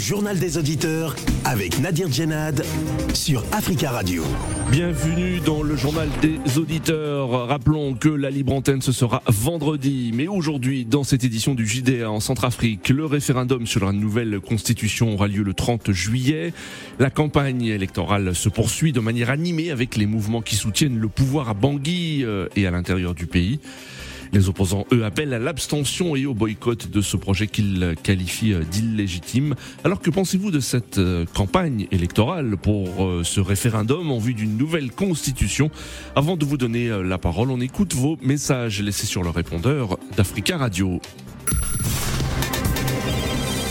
Journal des auditeurs avec Nadir Djenad sur Africa Radio. Bienvenue dans le journal des auditeurs. Rappelons que la libre antenne ce sera vendredi, mais aujourd'hui dans cette édition du JDA en Centrafrique, le référendum sur la nouvelle constitution aura lieu le 30 juillet. La campagne électorale se poursuit de manière animée avec les mouvements qui soutiennent le pouvoir à Bangui euh, et à l'intérieur du pays. Les opposants, eux, appellent à l'abstention et au boycott de ce projet qu'ils qualifient d'illégitime. Alors que pensez-vous de cette euh, campagne électorale pour euh, ce référendum en vue d'une nouvelle constitution? Avant de vous donner euh, la parole, on écoute vos messages laissés sur le répondeur d'Africa Radio.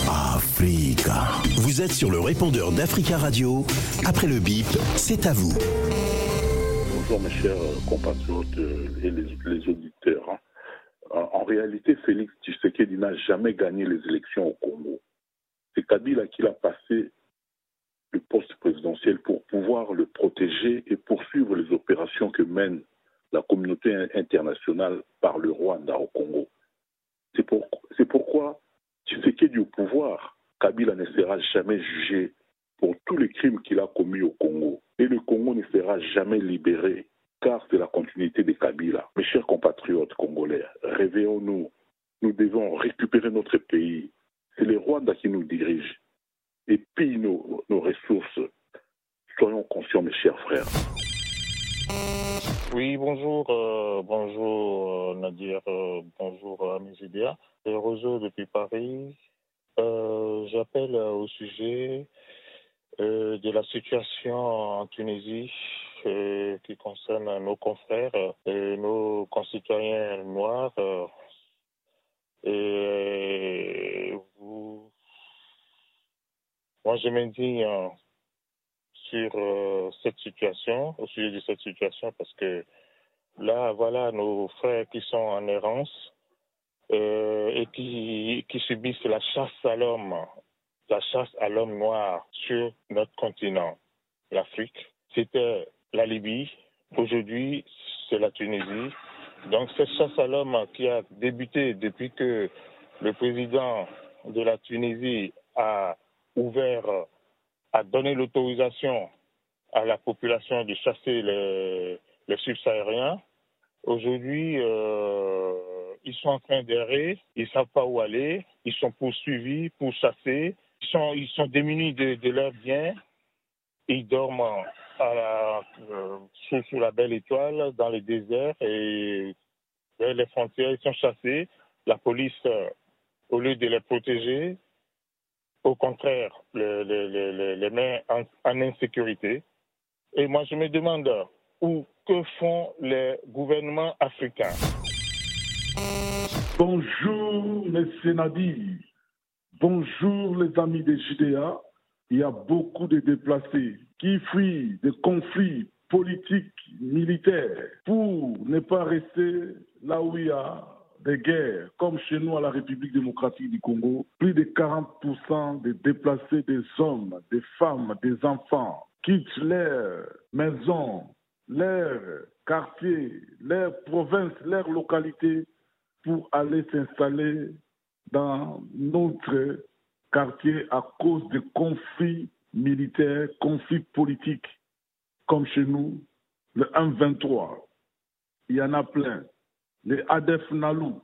Africa. Vous êtes sur le répondeur d'Africa Radio. Après le bip, c'est à vous. Bonjour mes chers compatriotes et les, les auditeurs. En réalité, Félix Tshisekedi n'a jamais gagné les élections au Congo. C'est Kabila qui l'a passé le poste présidentiel pour pouvoir le protéger et poursuivre les opérations que mène la communauté internationale par le Rwanda au Congo. C'est pourquoi Tshisekedi au pouvoir, Kabila ne sera jamais jugé pour tous les crimes qu'il a commis au Congo. Et le Congo ne sera jamais libéré car c'est la continuité de Kabila. Mes chers compatriotes congolais, réveillons-nous. Nous devons récupérer notre pays. C'est les Rwanda qui nous dirigent et pillent nos, nos ressources. Soyons conscients, mes chers frères. Oui, bonjour, euh, bonjour euh, Nadir, euh, bonjour Amis Idéa. C'est Roseau depuis Paris. J'appelle au sujet de la situation en Tunisie euh, qui concerne nos confrères et nos concitoyens noirs. euh, moi je m'indigne euh, sur euh, cette situation, au sujet de cette situation, parce que là, voilà nos frères qui sont en errance euh, et qui subissent la chasse à l'homme, la chasse à l'homme noir sur notre continent, l'Afrique. C'était la Libye, aujourd'hui c'est la Tunisie. Donc cette chasse à l'homme qui a débuté depuis que le président de la Tunisie a ouvert a donné l'autorisation à la population de chasser les, les subsahariens. Aujourd'hui, euh, ils sont en train d'errer, ils ne savent pas où aller, ils sont poursuivis, pourchassés, ils sont, ils sont démunis de, de leurs biens, ils dorment euh, sous, la belle étoile, dans les déserts et vers les frontières, ils sont chassés. La police, euh, au lieu de les protéger, au contraire, les, les, les, les- les met en, insécurité. Et moi, je me demande où, que font les gouvernements africains? Bonjour, Monsieur Nadir. Bonjour, les amis des JDA. Il y a beaucoup de déplacés qui fuient des conflits politiques, militaires, pour ne pas rester là où il y a des guerres, comme chez nous à la République démocratique du Congo. Plus de 40% des déplacés, des hommes, des femmes, des enfants, quittent leur maison, leur quartier, leur province, leur localité pour aller s'installer dans notre quartier à cause de conflits militaires, conflits politiques, comme chez nous, le 1-23. Il y en a plein. Les ADF Nalou,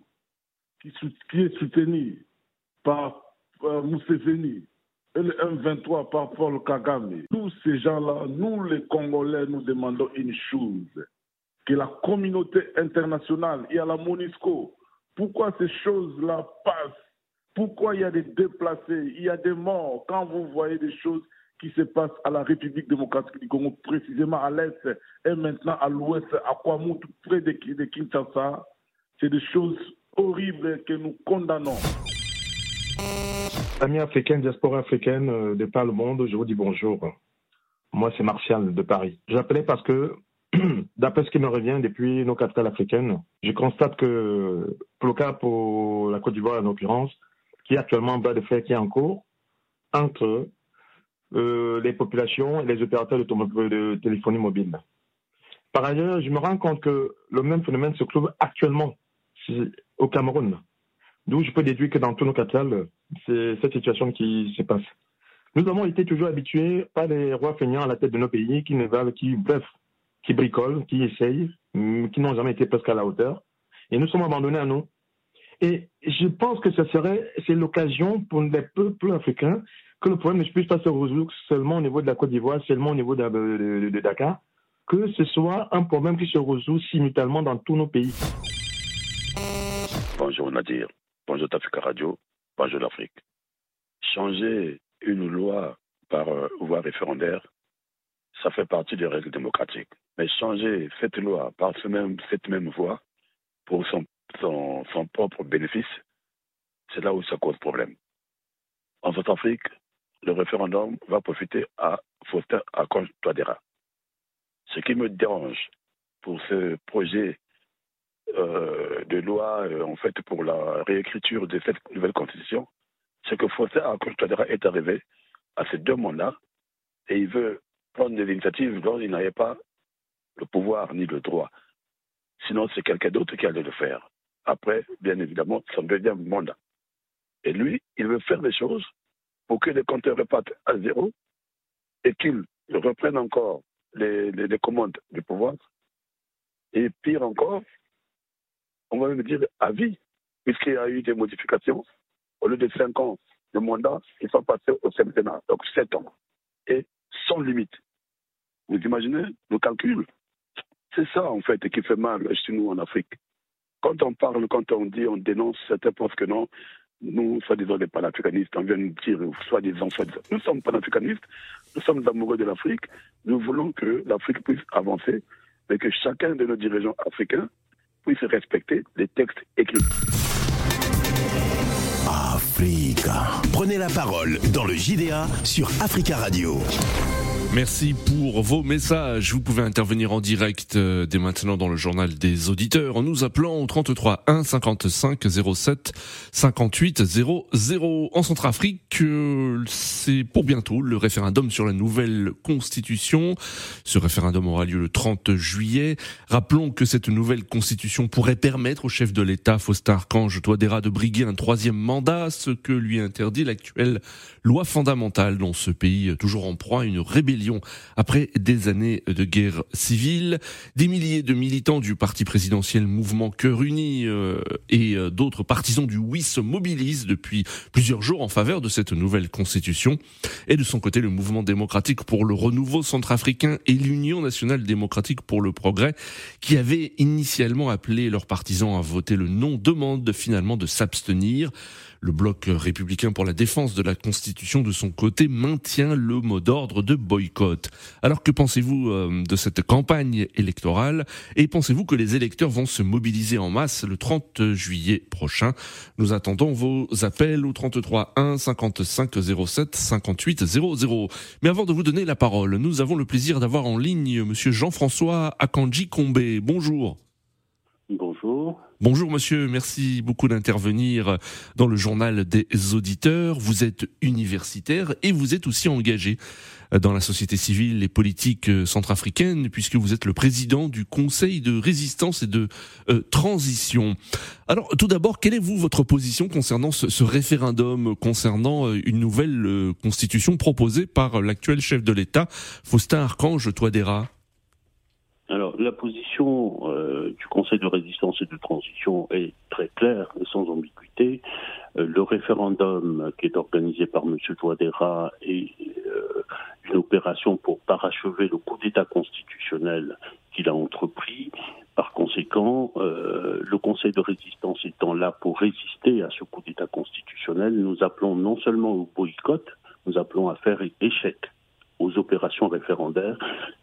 qui, est soutenu par euh, Museveni, et le M23 par Paul Kagame. Tous ces gens-là, nous les Congolais, nous demandons une chose, que la communauté internationale, y a la MONUSCO, pourquoi ces choses-là passent? Pourquoi il y a des déplacés, il y a des morts Quand vous voyez des choses qui se passent à la République démocratique du Congo, précisément à l'est et maintenant à l'ouest, à Kwamou, près de, Kinshasa, c'est des choses horribles que nous condamnons. Amis africains, diaspora africaine euh, de par le monde, je vous dis bonjour. Moi, c'est Martial de Paris. J'appelais parce que, d'après ce qui me revient depuis nos capitales africaines, je constate que, pour le cas pour la Côte d'Ivoire en l'occurrence, qui est actuellement en bas de fer qui est en cours, entre euh, les populations et les opérateurs de, téléphonie mobile. Par ailleurs, je me rends compte que le même phénomène se trouve actuellement au Cameroun, d'où je peux déduire que dans tous nos capitales, c'est cette situation qui se passe. Nous avons été toujours habitués par les rois feignants à la tête de nos pays qui ne valent, qui, bref, qui bricolent, qui essayent, qui n'ont jamais été presque à la hauteur. Et nous sommes abandonnés à nous. Et je pense que serait, c'est l'occasion pour les peuples africains que le problème ne puisse pas se résoudre seulement au niveau de la Côte d'Ivoire, seulement au niveau de, de, Dakar, que ce soit un problème qui se résout simultanément dans tous nos pays. Bonjour Nadir, bonjour Tafika Radio, bonjour l'Afrique. Changer une loi par euh, voie référendaire, ça fait partie des règles démocratiques. Mais changer cette loi par ce même, cette même voie pour son, son, propre bénéfice, c'est là où ça cause problème. En Centrafrique, le référendum va profiter à Faustin Akonj Touadéra. Ce qui me dérange pour ce projet euh, de loi, euh, en fait, pour la réécriture de cette nouvelle constitution, c'est que Faustin Akonj Touadéra est arrivé à ces deux mandats et il veut prendre des initiatives dont il n'avait pas le pouvoir ni le droit. Sinon, c'est quelqu'un d'autre qui allait le faire. Après, bien évidemment, son deuxième mandat. Et lui, il veut faire des choses pour que les compteurs repartent à zéro et qu'ils reprennent encore les, commandes du pouvoir. Et pire encore, on va même dire à vie, puisqu'il y a eu des modifications. Au lieu de cinq ans de mandat, ils sont passés au septennat, donc sept ans. Et sans limite. Vous imaginez le calcul? C'est ça, en fait, qui fait mal chez nous en Afrique. Quand on parle, quand on dit, on dénonce, certains pensent que non, nous, soi-disant des panafricanistes, on vient nous dire, soi-disant, soi-disant. Nous sommes panafricanistes, nous sommes amoureux de l'Afrique, nous voulons que l'Afrique puisse avancer, mais que chacun de nos dirigeants africains puisse respecter les textes écrits. Africa. Prenez la parole dans le JDA sur Africa Radio. Merci pour vos messages. Vous pouvez intervenir en direct euh, dès maintenant dans le journal des auditeurs en nous appelant au 33 1 55 07 58 00. En Centrafrique, euh, c'est pour bientôt le référendum sur la nouvelle constitution. Ce référendum aura lieu le 30 juillet. Rappelons que cette nouvelle constitution pourrait permettre au chef de l'État, Faustin Archange Touadéra, de briguer un troisième mandat, ce que lui interdit l'actuelle loi fondamentale dans ce pays toujours en proie à une rébellion après des années de guerre civile. Des milliers de militants du parti présidentiel Mouvement Cœur Uni euh, et euh, d'autres partisans du oui se mobilisent depuis plusieurs jours en faveur de cette nouvelle constitution. Et de son côté, le Mouvement démocratique pour le renouveau centrafricain et l'Union nationale démocratique pour le progrès, qui avaient initialement appelé leurs partisans à voter le non, demandent finalement de s'abstenir. Le bloc républicain pour la défense de la Constitution de son côté maintient le mot d'ordre de boycott. Alors que pensez-vous euh, de cette campagne électorale et pensez-vous que les électeurs vont se mobiliser en masse le 30 juillet prochain? Nous attendons vos appels au 33 1 55 07 58 00. Mais avant de vous donner la parole, nous avons le plaisir d'avoir en ligne monsieur Jean-François Akanji Kombe. Bonjour. Bonjour. Monsieur, merci beaucoup d'intervenir dans le journal des auditeurs. Vous êtes universitaire et vous êtes aussi engagé dans la société civile et politique centrafricaine puisque vous êtes le président du Conseil de résistance et de euh, transition. Alors tout d'abord, quelle est vous votre position concernant ce, référendum concernant euh, une nouvelle euh, constitution proposée par l'actuel chef de l'État, Faustin Archange Touadéra? Alors, la position euh, du Conseil de résistance et de transition est très claire et sans ambiguïté. Euh, le référendum qui est organisé par M. Touadéra est euh, une opération pour parachever le coup d'État constitutionnel qu'il a entrepris. Par conséquent, le Conseil de résistance étant là pour résister à ce coup d'État constitutionnel, nous appelons non seulement au boycott, nous appelons à faire échec aux opérations référendaires.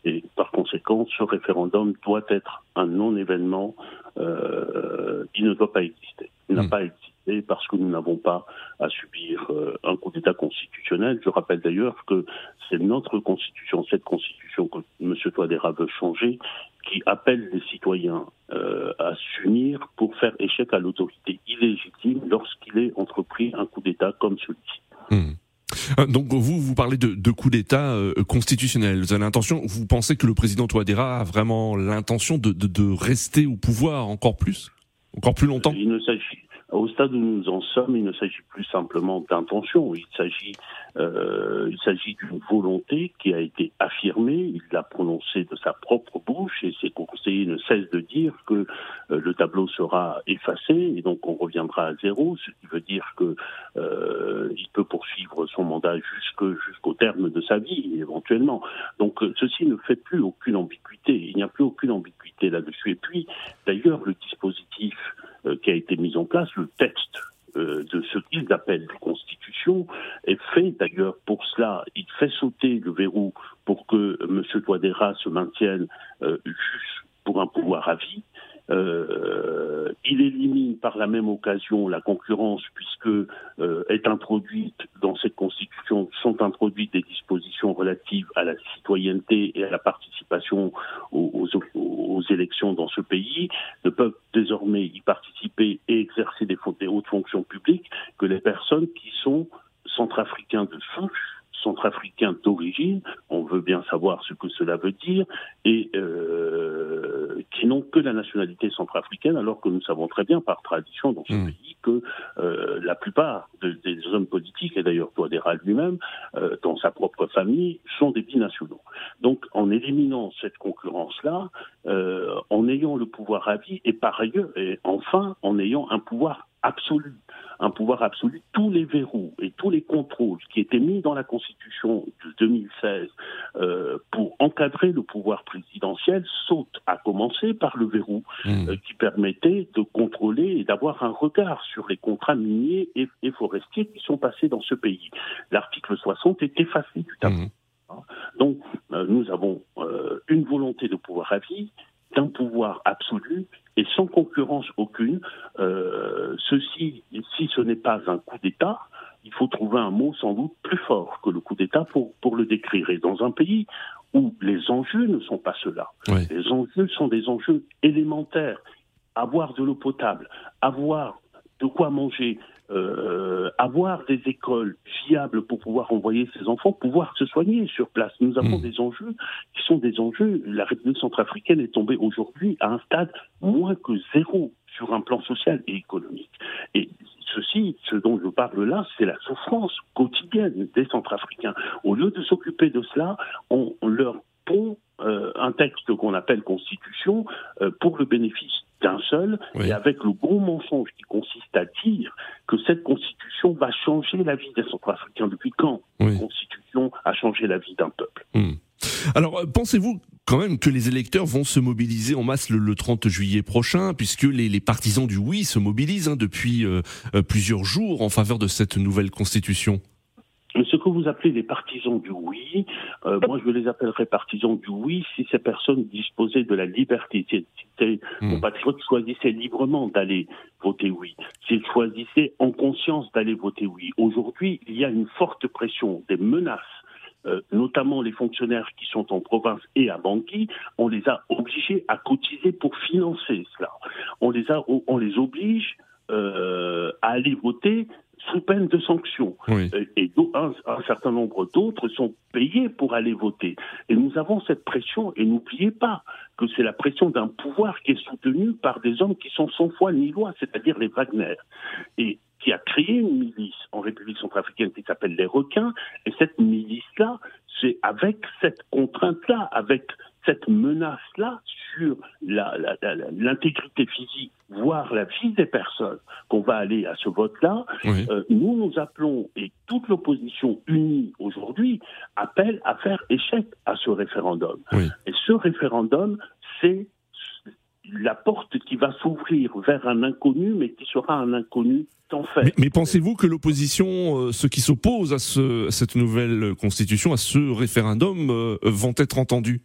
Et par conséquent, ce référendum doit être un non-événement. Euh, il ne doit pas exister. Il n'a hmm. pas existé parce que nous n'avons pas à subir euh, un coup d'État constitutionnel. Je rappelle d'ailleurs que c'est notre constitution, cette constitution que M. Touadéra veut changer, qui appelle les citoyens euh, à s'unir pour faire échec à l'autorité illégitime lorsqu'il est entrepris un coup d'État comme celui-ci. Hmm. Euh, donc vous, vous parlez de, coup d'État euh, constitutionnel. Vous avez l'intention, vous pensez que le président Touadéra a vraiment l'intention de, rester au pouvoir encore plus, encore plus longtemps? Au stade où nous en sommes, il ne s'agit plus simplement d'intention, il s'agit euh, il s'agit d'une volonté qui a été affirmée, il l'a prononcée de sa propre bouche et ses conseillers ne cessent de dire que euh, le tableau sera effacé et donc on reviendra à zéro, ce qui veut dire que euh, peut poursuivre son mandat jusqu'au terme de sa vie éventuellement. Donc ceci ne fait plus aucune ambiguïté, il n'y a plus aucune ambiguïté là-dessus. Et puis d'ailleurs le dispositif euh, qui a été mis en place, le texte euh, de ce qu'ils appellent constitution est fait d'ailleurs pour cela. Il fait sauter le verrou pour que M. Touadéra se maintienne euh, juste pour un pouvoir à vie. Euh, il élimine par la même occasion la concurrence puisque euh, est introduite dans cette constitution sont introduites des dispositions relatives à la citoyenneté et à la participation aux, aux, aux élections dans ce pays ne peuvent désormais y participer et exercer des, des hautes fonctions publiques que les personnes qui sont centrafricains de souche centrafricains d'origine, on veut bien savoir ce que cela veut dire, et euh, qui n'ont que la nationalité centrafricaine, alors que nous savons très bien par tradition dans ce mmh. pays que euh, la plupart de, des hommes politiques, et d'ailleurs Touadéra lui-même, euh, dans sa propre famille, sont des binationaux. Donc en éliminant cette concurrence-là, euh, en ayant le pouvoir à vie, et par ailleurs, et enfin en ayant un pouvoir absolu, un pouvoir absolu, tous les verrous et tous les contrôles qui étaient mis dans la Constitution de 2016 euh, pour encadrer le pouvoir présidentiel sautent, à commencer par le verrou mmh. euh, qui permettait de contrôler et d'avoir un regard sur les contrats miniers et, et, forestiers qui sont passés dans ce pays. L'article 60 est effacé du tableau. Mmh. Donc, euh, nous avons euh, une volonté de pouvoir à vie, d'un pouvoir absolu et sans concurrence aucune. Euh, ceci, si ce n'est pas un coup d'État, il faut trouver un mot sans doute plus fort que le coup d'État pour, pour le décrire. Et dans un pays où les enjeux ne sont pas ceux-là, oui. les enjeux sont des enjeux élémentaires. Avoir de l'eau potable, avoir de quoi manger, euh, avoir des écoles fiables pour pouvoir envoyer ses enfants, pouvoir se soigner sur place. Nous avons mmh. des enjeux qui sont des enjeux. La République centrafricaine est tombée aujourd'hui à un stade moins que zéro sur un plan social et économique. Et ceci, ce dont je parle là, c'est la souffrance quotidienne des Centrafricains. Au lieu de s'occuper de cela, on, on leur pond euh, un texte qu'on appelle constitution euh, pour le bénéfice d'un seul oui. et avec le gros mensonge qui consiste à dire que cette constitution va changer la vie des Centrafricains. Depuis quand oui. une constitution a changé la vie d'un peuple? Mmh. Alors, pensez-vous quand même que les électeurs vont se mobiliser en masse le, le 30 juillet prochain, puisque les, les, partisans du oui se mobilisent hein, depuis euh, plusieurs jours en faveur de cette nouvelle constitution? Ce que vous appelez les partisans du oui, euh, moi je les appellerais partisans du oui si ces personnes disposaient de la liberté, si, mmh. compatriotes choisissaient librement d'aller voter oui, s'ils choisissaient en conscience d'aller voter oui. Aujourd'hui, il y a une forte pression, des menaces euh, notamment les fonctionnaires qui sont en province et à Bangui, on les a obligés à cotiser pour financer cela. On les a, on les oblige euh, à aller voter sous peine de sanctions. Oui. Et un, un, certain nombre d'autres sont payés pour aller voter. Et nous avons cette pression, et n'oubliez pas que c'est la pression d'un pouvoir qui est soutenu par des hommes qui sont sans foi ni loi, c'est-à-dire les Wagner. Et qui a créé une milice en République centrafricaine qui s'appelle les requins, et cette milice-là, c'est avec cette contrainte-là, avec cette menace-là sur l'intégrité physique, voire la vie des personnes, qu'on va aller à ce vote-là, oui. euh, nous nous appelons, et toute l'opposition unie aujourd'hui, appelle à faire échec à ce référendum. Oui. Et ce référendum, c'est la porte qui va s'ouvrir vers un inconnu, mais qui sera un inconnu en fait. Mais, mais pensez-vous que l'opposition, euh, ceux qui s'opposent à, ce, à, cette nouvelle constitution, à ce référendum, euh, vont être entendus?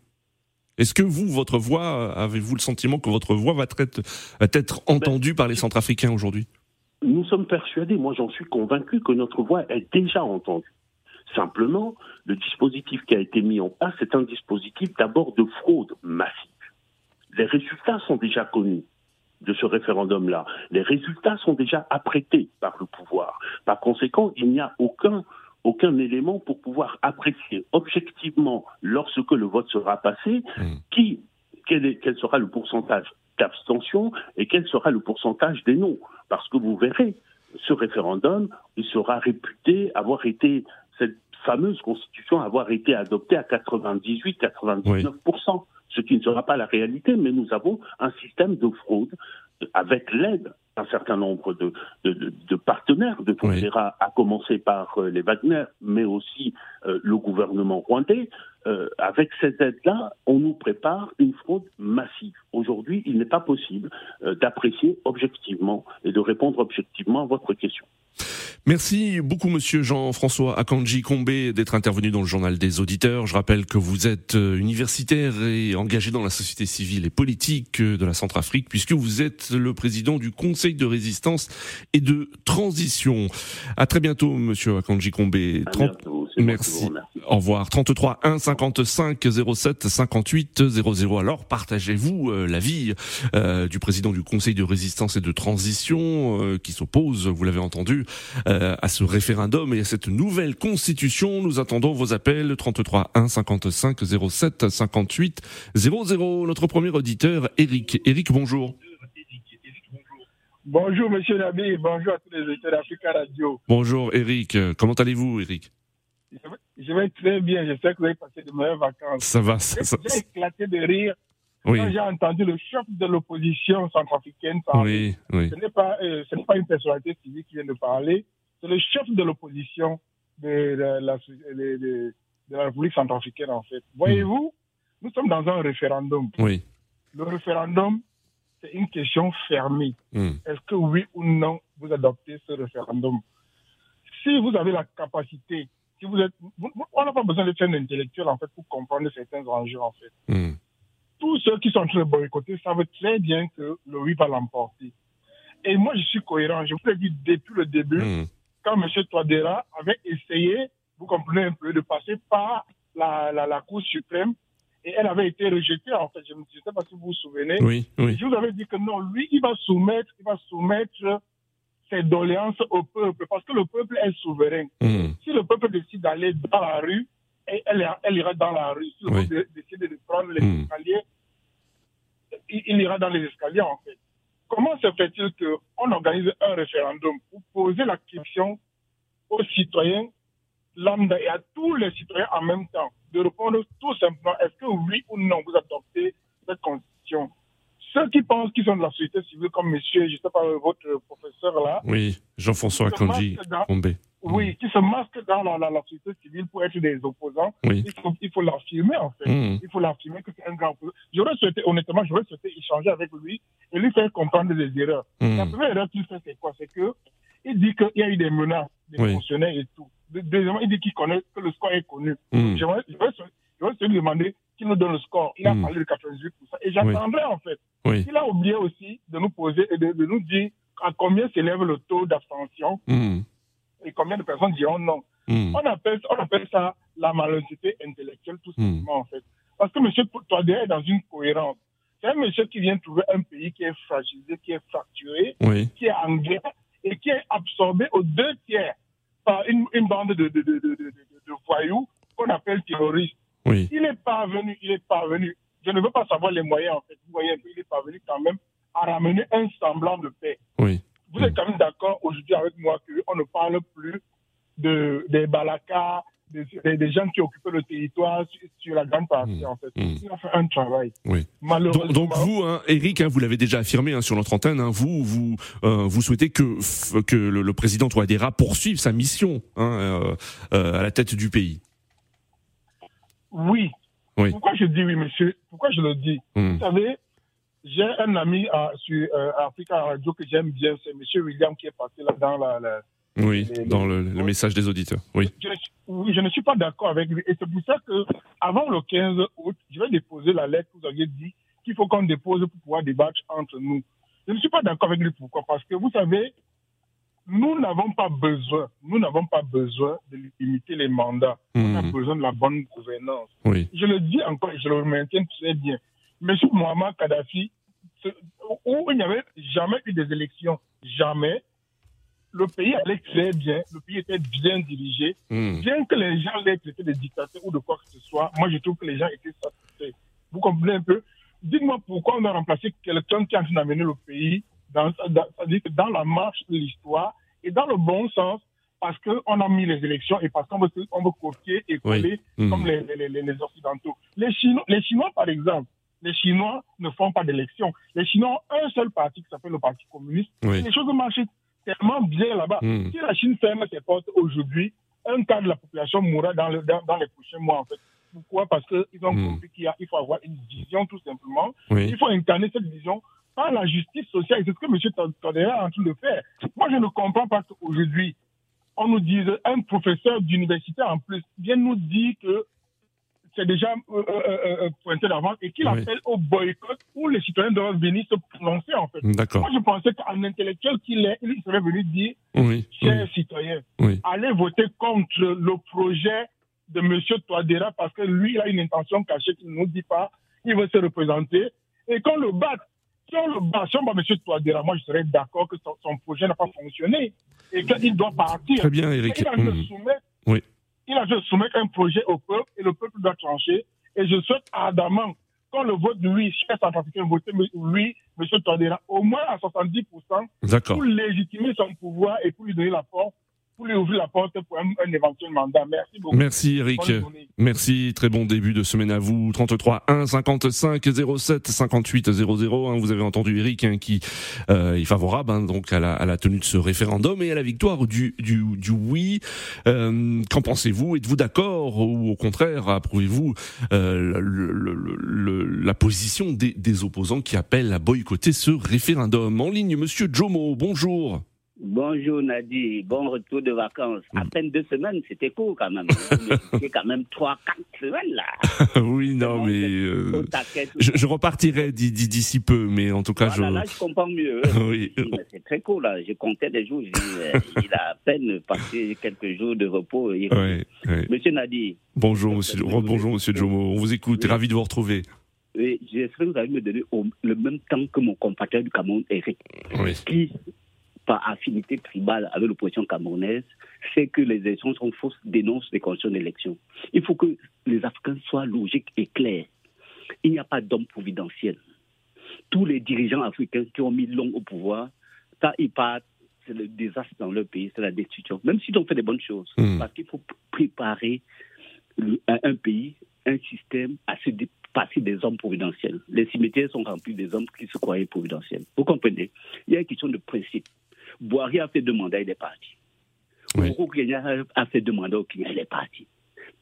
Est-ce que vous, votre voix, avez-vous le sentiment que votre voix va être, va être entendue par les Centrafricains aujourd'hui? Nous sommes persuadés, moi j'en suis convaincu, que notre voix est déjà entendue. Simplement, le dispositif qui a été mis en place est un dispositif d'abord de fraude massive. Les résultats sont déjà connus de ce référendum-là. Les résultats sont déjà apprêtés par le pouvoir. Par conséquent, il n'y a aucun aucun élément pour pouvoir apprécier objectivement, lorsque le vote sera passé, Mm. qui, quel, est- quel sera le pourcentage d'abstention et quel sera le pourcentage des non. Parce que vous verrez, ce référendum, il sera réputé avoir été, cette fameuse constitution, avoir été adoptée à 98-99%, ce qui ne sera pas la réalité, mais nous avons un système de fraude avec l'aide d'un certain nombre de, de, de- de partenaires de Tondera, à commencer par euh, les Wagner, mais aussi euh, le gouvernement rwandais. Euh, avec cette aide-là, on nous prépare une fraude massive. Aujourd'hui, il n'est pas possible euh, d'apprécier objectivement et de répondre objectivement à votre question. Merci beaucoup, monsieur Jean-François Akanji Combé, d'être intervenu dans le journal des auditeurs. Je rappelle que vous êtes euh, universitaire et engagé dans la société civile et politique euh, de la Centrafrique, puisque vous êtes le président du Conseil de résistance et de transition. À très bientôt, monsieur Akanji Combé. Merci. Au revoir. 33 1 55 07 58 00. Alors, partagez-vous euh, l'avis euh, du président du Conseil de résistance et de transition euh, qui s'oppose, vous l'avez entendu, euh, à ce référendum et à cette nouvelle constitution. Nous attendons vos appels 33 1 55 07 58 00. Notre premier auditeur, Eric. Eric, bonjour. Bonjour, monsieur Nabi, bonjour à tous les auditeurs d'Africa Radio. Bonjour, Eric. Comment allez-vous, Eric Je vais, je vais très bien, j'espère que vous avez passé de meilleures vacances. Ça va, ça- ça- J'ai éclaté de rire Oui, quand j'ai entendu le chef de l'opposition centrafricaine parler. oui, oui. Ce n'est pas, euh, ce n'est pas une personnalité civile qui vient de parler, c'est le chef de l'opposition de, la- la, de- de- de la République centrafricaine, en fait. Voyez-vous, nous sommes dans un référendum. Oui. Le référendum, c'est une question fermée. Hmm. Est-ce que oui ou non vous adoptez ce référendum? Si vous avez la capacité, si vous êtes, vous- on n'a pas besoin d'être un intellectuel en fait pour comprendre certains enjeux en fait. Hmm. Tous ceux qui sont en train de boycotter savent très bien que le oui va l'emporter. Et moi je suis cohérent. Je vous l'ai dit depuis le début, Hmm. quand M. Touadéra avait essayé, vous comprenez un peu, de passer par la, la, la Cour suprême et elle avait été rejetée en fait. Je ne sais pas si vous vous souvenez. Oui, oui. Je vous avais dit que non, lui, il va soumettre, il va soumettre ses doléances au peuple, parce que le peuple est souverain. Hmm. Si le peuple décide d'aller dans la rue, elle, elle ira dans la rue. Si Oui. décide de prendre les Hmm. escaliers, il, il ira dans les escaliers, en fait. Comment se fait-il qu'on organise un référendum pour poser la question aux citoyens lambda et à tous les citoyens en même temps, de répondre tout simplement, est-ce que oui ou non vous adoptez cette constitution? Ceux qui pensent qu'ils sont de la société civile, comme monsieur, je ne sais pas, votre professeur là, Oui, Jean-François Se Oui, qui se masquent dans la, la, la société civile pour être des opposants, Oui. il faut, l'affirmer en fait. Hmm. Il faut l'affirmer que c'est un grand. J'aurais souhaité, honnêtement, j'aurais souhaité échanger avec lui et lui faire comprendre des erreurs. Hmm. La première erreur qu'il fait, c'est quoi? C'est que il dit qu'il y a eu des menaces, des Oui. fonctionnaires et tout. De- Deuxièmement, il dit qu'il connaît, que le score est connu. Hmm. J'aurais souhaité lui demander qu'il nous donne le score. Il a Hmm. parlé de 98%. Et j'attendrai en fait. Il a oublié aussi de nous poser et de, de nous dire à combien s'élève le taux d'abstention. Et combien de personnes diront non. Hmm. On, appelle, on appelle ça la malhonnêteté intellectuelle, tout Hmm. simplement, en fait. Parce que M. Touadéra est dans une cohérence. C'est un monsieur qui vient trouver un pays qui est fragilisé, qui est fracturé, Oui. qui est en guerre et qui est absorbé aux deux tiers par une, une bande de, de, de, de, voyous qu'on appelle terroristes. Oui. Il est parvenu, il est parvenu. Je ne veux pas savoir les moyens, en fait. Vous voyez, il est parvenu quand même à ramener un semblant de paix. Oui. Vous êtes quand même d'accord aujourd'hui avec moi qu'on ne parle plus de, des Balakas, des, des- des gens qui occupaient le territoire sur, sur la grande partie, en fait. Mm. Il a fait un travail. Oui. Malheureusement. Donc, donc vous, hein, Eric, hein, vous l'avez déjà affirmé hein, sur notre antenne, vous, vous, euh, vous souhaitez que, que le, le président Touadéra poursuive sa mission euh, euh, à la tête du pays. Oui. Oui. Pourquoi je dis oui, monsieur? Pourquoi je le dis? Hmm. Vous savez, j'ai un ami à, sur euh, Africa Radio que j'aime bien, c'est monsieur William qui est passé là dans la. la- Oui, les- dans le, le message des auditeurs. Oui. je, ne suis- oui, je ne suis pas d'accord avec lui. Et c'est pour ça que, avant le 15 août, je vais déposer la lettre que vous aviez dit qu'il faut qu'on dépose pour pouvoir débattre entre nous. Je ne suis pas d'accord avec lui. Pourquoi? Parce que vous savez, nous n'avons pas besoin, nous n'avons pas besoin de limiter les mandats. On a besoin de la bonne gouvernance. Oui. Je le dis encore et je le maintiens très bien. Monsieur Mohamed Kadhafi, où il n'y avait jamais eu des élections, jamais, le pays allait très bien, le pays était bien dirigé. Hmm. Bien que les gens l'aient traité de dictateur ou de quoi que ce soit, moi je trouve que les gens étaient satisfaits. Vous comprenez un peu? Dites-moi pourquoi on a remplacé quelqu'un qui a amené le pays dans, dans, dans la marche de l'histoire et dans le bon sens parce qu'on a mis les élections et parce qu'on veut, on veut copier et coller Oui. Mhm. comme les, les, les, les Occidentaux. Les Chinois, les Chinois, par exemple, les Chinois ne font pas d'élections. Les Chinois ont un seul parti qui s'appelle le Parti communiste. Oui. Les choses marchent tellement bien là-bas. Mhm. Si la Chine ferme ses portes aujourd'hui, un quart de la population mourra dans, le, dans, dans les prochains mois, en fait. Pourquoi? Parce qu'ils ont Mhm. compris qu'il faut avoir une vision, tout simplement. Oui. Il faut incarner cette vision par la justice sociale. C'est ce que M. Todera est en train de faire. Moi, je ne comprends pas qu'aujourd'hui, on nous dise, un professeur d'université en plus vient nous dire que c'est déjà euh, euh, euh, pointé d'avance et qu'il Oui. appelle au boycott où les citoyens doivent venir se prononcer, en fait. Moi, je pensais qu'un intellectuel qu'il est, il serait venu dire, Oui. chers citoyens, Oui. allez voter contre le projet de M. Touadéra parce que lui, il a une intention cachée qu'il ne nous dit pas. Il veut se représenter. Et qu'on le batte. Si on le bat, si on bat M. Touadéra, moi, je serais d'accord que son, son projet n'a pas fonctionné et qu'il doit partir. Très bien, Eric. Et Il soumettre, Oui. Il a dû soumettre un projet au peuple et le peuple doit trancher. Et je souhaite ardemment qu'on le vote lui, chef centrafricain, voter lui, M. Touadéra, au moins à 70%, D'accord. pour légitimer son pouvoir et pour lui donner la force, pour lui ouvrir la porte pour un, un éventuel mandat. Merci beaucoup. Merci Eric. Merci, très bon début de semaine à vous. 33 1 55 07 58 00. hein, vous avez entendu Eric hein, qui euh, est favorable hein, donc à la, à la tenue de ce référendum et à la victoire du, du, du oui. Euh, Qu'en pensez-vous? Êtes-vous d'accord ou au contraire approuvez-vous euh, le- le- le- le- la position des, des opposants qui appellent à boycotter ce référendum? En ligne, Monsieur Jomo, bonjour. Bonjour Nadi, bon retour de vacances. À Mm. peine deux semaines, c'était court quand même. C'était quand même trois, quatre semaines là. oui, non, mais euh, je, repartirai d'i- d'i- d'ici peu, mais en tout cas, Voilà, je. là, je comprends mieux. Oui. C'est très court là. Je comptais des jours. Euh, il a à peine passé quelques jours de repos. Il- Ouais, ouais. Monsieur Nadi, Bonjour, monsieur, bonjour, monsieur Jomo. On vous écoute. Oui. Ravi de vous retrouver. oui, j'espère que vous allez me donner au- le même temps que mon compatriote du Cameroun, Eric, Oui. qui, par affinité tribale avec l'opposition camerounaise, sait que les élections sont fausses, dénonce les conditions d'élection. Il faut que les Africains soient logiques et clairs. Il n'y a pas d'homme providentiel. Tous les dirigeants africains qui ont mis l'homme au pouvoir, quand ils partent, c'est le désastre dans leur pays, c'est la destruction. Même s'ils ont fait des bonnes choses, Mm. parce qu'il faut préparer un, pays, un système à se dépasser des hommes providentiels. Les cimetières sont remplis des hommes qui se croyaient providentiels. Vous comprenez? Il y a une question de principe. Boiri a fait deux mandats, il est parti. Oui. A fait deux mandats il est parti.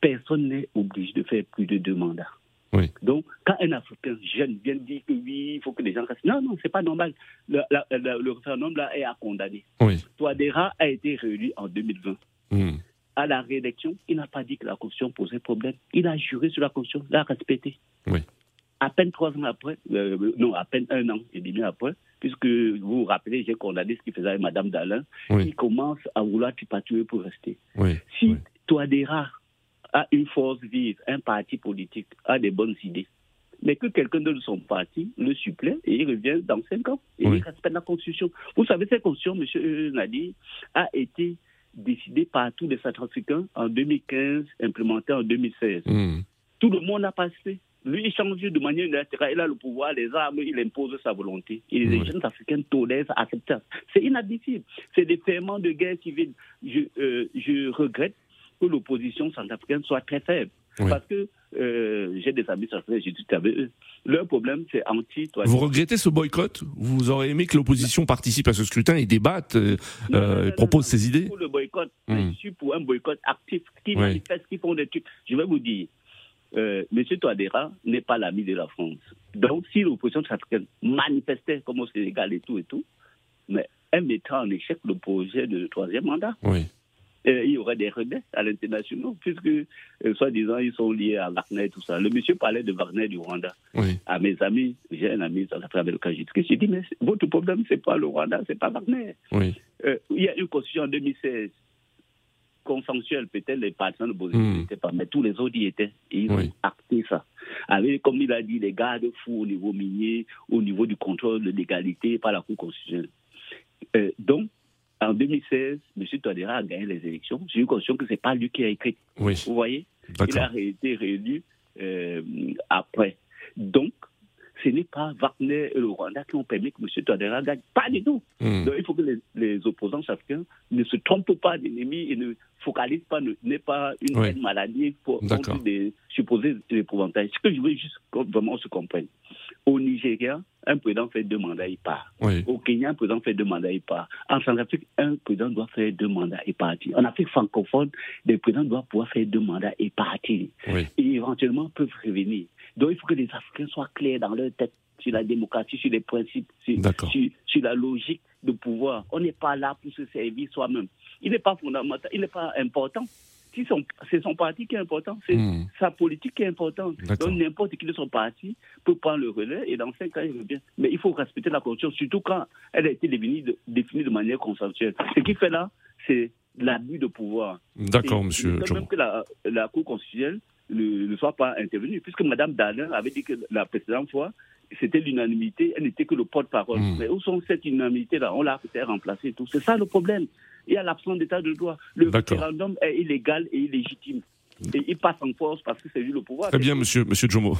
Personne n'est obligé de faire plus de deux mandats. Oui. Donc, quand un Africain jeune vient dire que oui, il faut que les gens restent. Non, non, c'est pas normal. Le, la- la- le référendum là est à condamner. Oui. Touadéra a été réélu en 2020 Mm. à la réélection, il n'a pas dit que la Constitution posait problème. Il a juré sur la Constitution, l'a respecté. Oui. À peine trois ans après, euh, non, à peine un an et demi après, puisque vous vous rappelez, j'ai condamné ce qu'il faisait avec Mme Dalin, Oui. il commence à vouloir tripatuer pour rester. Oui. Si Oui. Touadéra a une force vive, un parti politique, a des bonnes idées, mais que quelqu'un de son parti le supplée et il revient dans cinq ans et il respecte la Constitution. Vous savez, cette Constitution, M. Nadi, a été décidée par tous les Centrafricains en 2015, implémentée en 2016. Mm. Tout le monde a passé. Lui, il change de manière unilatérale. Il a le pouvoir, les armes, il impose sa volonté. Et les Oui. jeunes Africains tolèrent, acceptent ça. C'est inadmissible. C'est des ferments de guerre civile. Je, euh, je regrette que l'opposition centrafricaine soit très faible. Oui. Parce que euh, j'ai des amis centrafricains, j'ai discuté avec eux. Leur problème, c'est anti Vous regrettez ce boycott? Vous auriez aimé que l'opposition participe à ce scrutin et débatte, euh, Non, non, non, et propose ses idées? Pour le boycott, Hmm. je suis pour un boycott actif qui Oui. manifeste, qui font des trucs. Je vais vous dire, euh, M. Touadéra n'est pas l'ami de la France. Donc, si l'opposition africaine manifestait comme au Sénégal et tout et tout, mais elle mettrait en échec le projet de troisième mandat. Oui. Euh, il y aurait des regrets à l'international, puisque, euh, soi-disant, ils sont liés à Wagner et tout ça. Le monsieur parlait de Wagner du Rwanda. Oui. À mes amis, j'ai un ami dans l'affaire avec lequel j'ai dit, mais votre problème, c'est pas le Rwanda, c'est pas Wagner. Oui. Euh, il y a une constitution en 2016 consensuelle, peut-être les partisans de l'opposition Mm. n'étaient pas, mais tous les autres y étaient. Et ils Oui. ont acté ça. Avec, comme il a dit, les garde-fous au niveau minier, au niveau du contrôle de l'égalité par la Cour constitutionnelle. Euh, donc, en 2016, M. Touadéra a gagné les élections. J'ai eu conscience que ce n'est pas lui qui a écrit. Oui. Vous voyez? Il a été réélu euh, après. Donc, ce n'est pas Wagner et le Rwanda qui ont permis que M. Touadéra gagne. Pas du tout. Hmm. Donc, il faut que les, les opposants africains ne se trompent pas d'ennemis et ne focalisent pas, ne- n'aient pas une Oui. maladie pour des supposés épouvantails. Ce que je veux juste que vraiment se comprenne. Au Nigeria, un président fait deux mandats, il part. Oui. Au Kenya, un président fait deux mandats, il part. En Centrafrique, un président doit faire deux mandats et partir. En Afrique francophone, des présidents doivent pouvoir faire deux mandats et partir. Oui. Et éventuellement peuvent revenir. Donc il faut que les Africains soient clairs dans leur tête sur la démocratie, sur les principes, sur, D'accord. sur, sur la logique de pouvoir. On n'est pas là pour se servir soi-même. Il n'est pas fondamental, il n'est pas important. Si c'est son parti qui est important, c'est Hmm. sa politique qui est importante. Donc n'importe qui de son parti peut prendre le relais et dans cinq ans, il revient. Mais il faut respecter la constitution, surtout quand elle a été définie de, définie de manière consensuelle. Ce qu'il fait là, c'est l'abus de pouvoir. D'accord, monsieur même que la, la Cour constitutionnelle ne, ne soit pas intervenue, puisque Mme Darlin avait dit que la précédente fois, c'était l'unanimité, elle n'était que le porte-parole. Hmm. Mais où sont cette unanimité-là? On l'a fait remplacer et tout. C'est ça le problème. Il y a l'absence d'état de droit. Le référendum est illégal et illégitime. Et il passe en force parce que c'est lui le pouvoir. Très bien, monsieur, monsieur Jomo.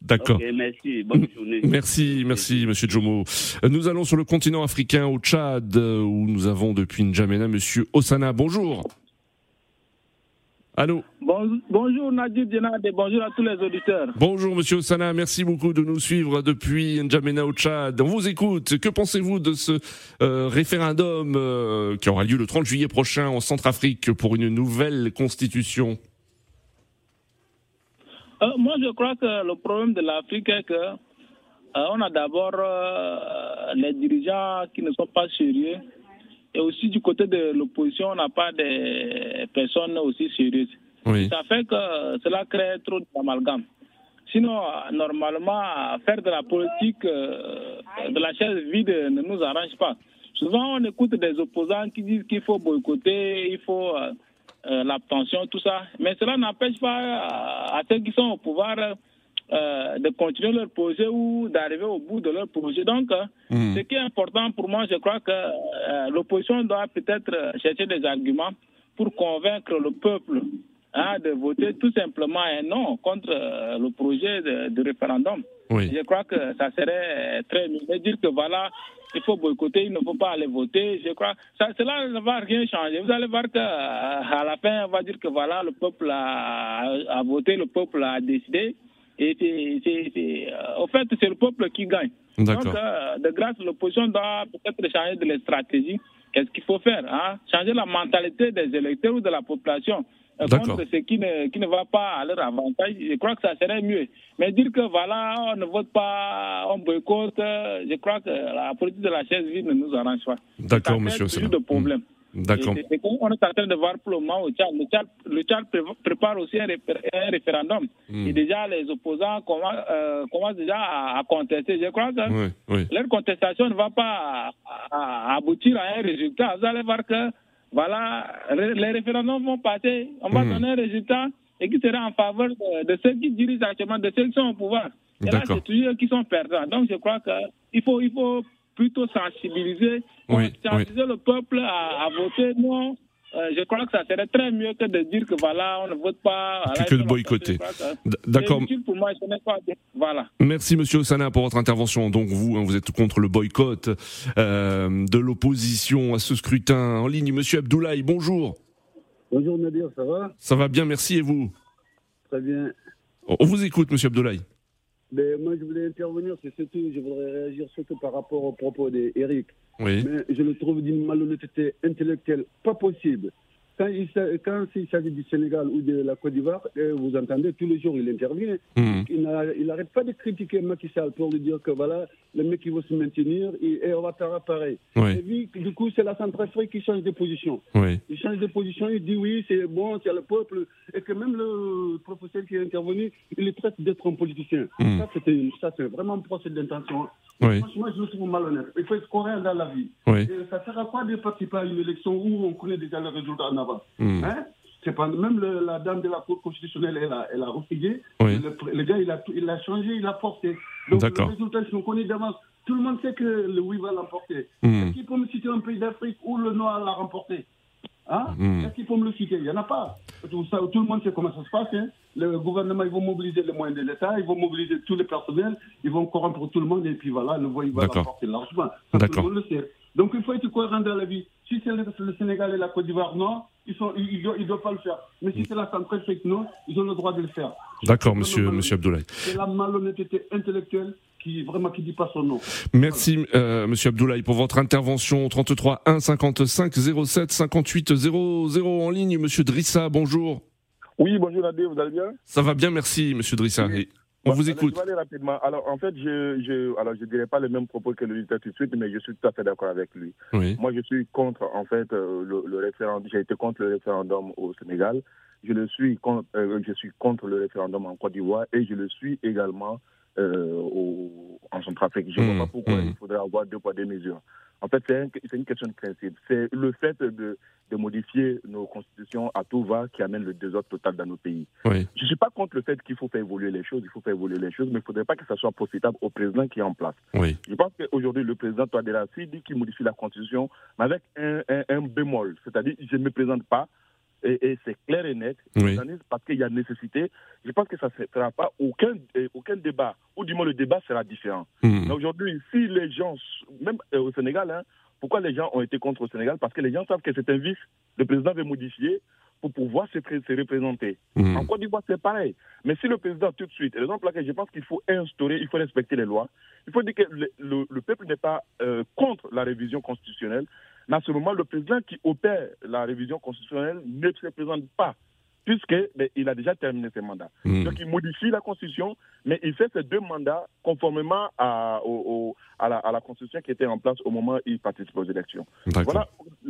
D'accord. Merci. Bonne journée. Merci, merci, monsieur Jomo. Nous allons sur le continent africain, au Tchad, euh, où nous avons depuis N'Djamena monsieur Osana. Bonjour. Allô Bon- bonjour Nadir Djenad et bonjour à tous les auditeurs. Bonjour Monsieur Osana, merci beaucoup de nous suivre depuis N'Djamena au Tchad. On vous écoute. Que pensez-vous de ce euh, référendum euh, qui aura lieu le 30 juillet prochain en Centrafrique pour une nouvelle constitution? Euh, moi, je crois que le problème de l'Afrique est que on a d'abord les dirigeants qui ne sont pas sérieux et aussi du côté de l'opposition, on n'a pas des personnes aussi sérieuses. Oui. Ça fait que cela crée trop d'amalgame. Sinon, normalement, faire de la politique euh, de la chaise vide ne nous arrange pas. Souvent, on écoute des opposants qui disent qu'il faut boycotter, il faut euh, euh, l'abstention, tout ça. Mais cela n'empêche pas euh, à ceux qui sont au pouvoir euh, de continuer leur projet ou d'arriver au bout de leur projet. Donc, euh, Hmm. ce qui est important pour moi, je crois que euh, l'opposition doit peut-être chercher des arguments pour convaincre le peuple hein, de voter tout simplement un non contre le projet de, de référendum. Oui. Je crois que ça serait très mieux. Dire que voilà, il faut boycotter, il ne faut pas aller voter. Je crois ça, cela ne va rien changer. Vous allez voir que à la fin, on va dire que voilà, le peuple a, a voté, le peuple a décidé. Et c'est, c'est, c'est, euh, au fait, c'est le peuple qui gagne. Donc, euh, de grâce, l'opposition doit peut-être changer de la stratégie. Qu'est-ce qu'il faut faire hein? Changer la mentalité des électeurs ou de la population euh, contre ce qui ne, qui ne va pas à leur avantage. Je crois que ça serait mieux. Mais dire que voilà, on ne vote pas, on boycotte, je crois que la politique de la chaise vide ne nous arrange pas. D'accord, monsieur toujours de problèmes. D'accord. Et qu'on est en train de voir pour le moment au Tchad. Le Tchad, le Tchad pré- prépare aussi un, réfé- un référendum. Hmm. Et déjà, les opposants commencent, euh, commencent déjà à, à contester. Je crois que Oui, oui. leur contestation ne va pas à- à- aboutir à un résultat. Vous allez voir que voilà, les référendums vont passer, on va Mhm. donner un résultat et qui sera en faveur de, de ceux qui dirigent actuellement, de ceux qui sont au pouvoir. Et là, c'est toujours eux qui sont perdants. Donc, je crois qu'il faut, il faut plutôt sensibiliser, Oui, sensibiliser le peuple à, à voter non. Euh, je crois que ça serait très mieux que de dire que voilà, on ne vote pas. Que de boycotter. d'accord. Voilà. Merci Monsieur Osana pour votre intervention. Donc vous, hein, vous êtes contre le boycott euh, de l'opposition à ce scrutin en ligne. Monsieur Abdoulaye, bonjour. Bonjour Nadir, ça va? Ça va bien, merci et vous? Très bien. On vous écoute, Monsieur Abdoulaye. Mais moi, je voulais intervenir, c'est surtout, je voudrais réagir surtout par rapport au propos d'Eric. Oui. Mais je le trouve d'une malhonnêteté intellectuelle pas possible. Quand il quand il s'agit du Sénégal ou de la Côte d'Ivoire, euh, vous entendez, tous les jours, il intervient. Mhm. Il n'a- il n'arrête pas de critiquer Macky Sall pour lui dire que voilà, le mec, il veut se maintenir et, et on va faire pareil. Oui. Et lui, du coup, c'est la Centrafrique qui change de position. Oui. Il change de position, il dit oui, c'est bon, c'est le peuple. Et que même le professeur qui est intervenu, il le traite d'être un politicien. Mm. Ça, c'est vraiment un procès d'intention. Oui. Franchement, je le trouve malhonnête. Il faut être coréen dans la vie. Et ça ne sert à quoi de participer à une élection où on connaît déjà le résultat en avance. Mm. Hein? C'est pas, même le- la dame de la Cour constitutionnelle, elle a, elle a refusé. Oui. Le, le gars, il a, il a changé, il a forcé. Donc, le résultat, si on connaît d'avance, Tout le monde sait que le oui va l'emporter. Hmm. Est-ce qu'il peut me citer un pays d'Afrique où le noir l'a remporté? Hein? Hmm. Est-ce qu'il faut me le citer? Il n'y en a pas. Tout, ça, tout le monde sait comment ça se passe. hein. Le gouvernement, ils vont mobiliser les moyens de l'État, ils vont mobiliser tous les personnels, ils vont corrompre tout le monde et puis voilà, le voix, il va l'emporter largement. Ça, tout le monde le sait. Donc il faut être cohérent dans la vie. Si c'est le, le Sénégal et la Côte d'Ivoire, non, ils ne ils, ils doivent, ils doivent pas le faire. Mais si c'est la Centrafrique, non, ils ont le droit de le faire. D'accord, monsieur, monsieur Abdoulaye. C'est la malhonnêteté intellectuelle qui vraiment qui dit pas son nom. Merci, euh, monsieur Abdoulaye, pour votre intervention. 33 1 55 07 58 00 en ligne. Monsieur Drissa, bonjour. Oui, bonjour Nadir, vous allez bien? Ça va bien, merci, monsieur Drissa. Et on vous Alors, écoute. Je vais aller rapidement. Alors, en fait, je, je, alors, je dirais pas les mêmes propos que l'auditeur tout de suite, mais je suis tout à fait d'accord avec lui. Oui. Moi, je suis contre, en fait, euh, le, le référendum. J'ai été contre le référendum au Sénégal. Je le suis contre, euh, je suis contre le référendum en Côte d'Ivoire et je le suis également euh, au, en Centrafrique. Je ne Mmh, vois pas pourquoi mmh. il faudrait avoir deux poids deux mesures. En fait, c'est un- c'est une question de principe. C'est le fait de, de modifier nos constitutions à tout va qui amène le désordre total dans nos pays. Oui. Je ne suis pas contre le fait qu'il faut faire évoluer les choses, il faut faire évoluer les choses, mais il ne faudrait pas que ça soit profitable au président qui est en place. Oui. Je pense qu'aujourd'hui, le président Touadéra, s'il dit qu'il modifie la constitution, mais avec un, un- un bémol, c'est-à-dire je ne me présente pas, et, et c'est clair et net, Oui. parce qu'il y a nécessité, je pense que ça ne fera pas aucun, euh, aucun débat, ou du moins le débat sera différent. Mais aujourd'hui, si les gens, même euh, au Sénégal, hein, pourquoi les gens ont été contre au Sénégal? Parce que les gens savent que c'est un vice. Le président veut modifier pour pouvoir se, pré- se représenter. Hmm. En Côte d'Ivoire, c'est pareil. Mais si le président, tout de suite, raison pour laquelle je pense qu'il faut instaurer, il faut respecter les lois, il faut dire que le, le- le peuple n'est pas euh, contre la révision constitutionnelle, mais à ce moment, le président qui opère la révision constitutionnelle ne se présente pas, puisque ben, il a déjà terminé ses mandats. Hmm. Donc il modifie la constitution, mais il fait ses deux mandats conformément à, au- au- à, la, à la constitution qui était en place au moment où il participe aux élections. Voilà,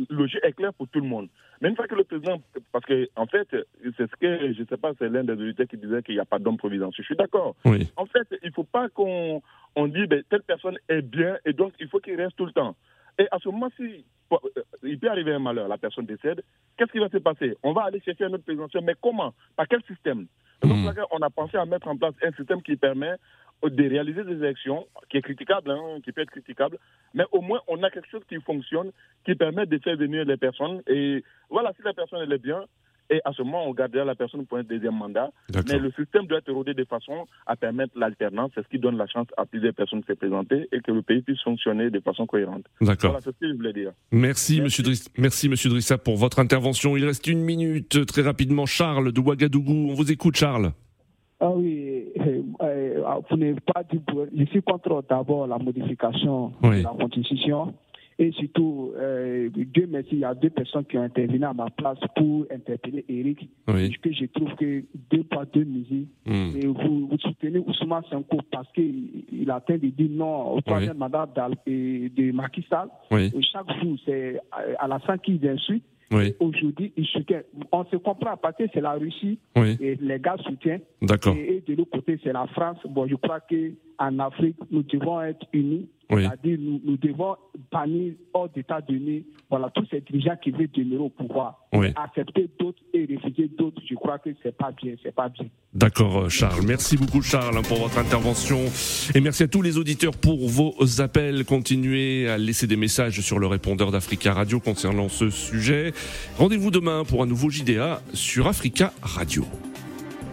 le jeu est clair pour tout le monde. Mais une fois que le président, parce que en fait, c'est ce que je sais pas, c'est l'un des auditeurs qui disait qu'il n'y a pas d'homme providentiel. Je suis d'accord. Oui. En fait, il ne faut pas qu'on on dit ben, telle personne est bien et donc il faut qu'il reste tout le temps. Et à ce moment-ci, bon, euh, il peut arriver un malheur, la personne décède. Qu'est-ce qui va se passer? On va aller chercher un autre présidentiel, mais comment? Par quel système? Donc, là, on a pensé à mettre en place un système qui permet de réaliser des élections, qui est critiquable, hein, qui peut être critiquable, mais au moins on a quelque chose qui fonctionne, qui permet de faire venir les personnes. Et voilà, si la personne elle est bien, et à ce moment on gardera la personne pour un deuxième mandat. Mais le système doit être rodé de façon à permettre l'alternance, c'est ce qui donne la chance à plusieurs personnes de se présenter et que le pays puisse fonctionner de façon cohérente. D'accord. Voilà, c'est ce que je voulais dire. Merci, monsieur Merci, monsieur Drissa, pour votre intervention. Il reste une minute, très rapidement. Charles de Ouagadougou, on vous écoute, Charles. Ah oui, euh, euh, vous n'avez pas dit, je suis contre d'abord la modification Oui. de la constitution. Et surtout, euh, Dieu merci, il y a deux personnes qui ont intervenu à ma place pour interpeller Eric. Oui. Que je trouve que deux pas deux musiques. Hmm. Et vous, vous soutenez Ousmane Sonko parce qu'il il atteint de dire non au troisième mandat de Macky Sall. Oui. Et chaque jour, c'est à la fin qui insulte. Oui. Aujourd'hui, il soutient. On se comprend parce que c'est la Russie Oui. et les gars soutiennent. D'accord. Et, et de l'autre côté, c'est la France. Bon, je crois qu'en Afrique, nous devons être unis. Oui. C'est-à-dire, nous, nous devons bannir hors d'état donné voilà, tous ces dirigeants qui veulent demeurer au pouvoir. Oui. Accepter d'autres et refuser d'autres, je crois que c'est pas bien, c'est pas bien. D'accord, euh, Charles. Merci beaucoup, Charles, hein, pour votre intervention. Et merci à tous les auditeurs pour vos appels. Continuez à laisser des messages sur le répondeur d'Africa Radio concernant ce sujet. Rendez-vous demain pour un nouveau JDA sur Africa Radio.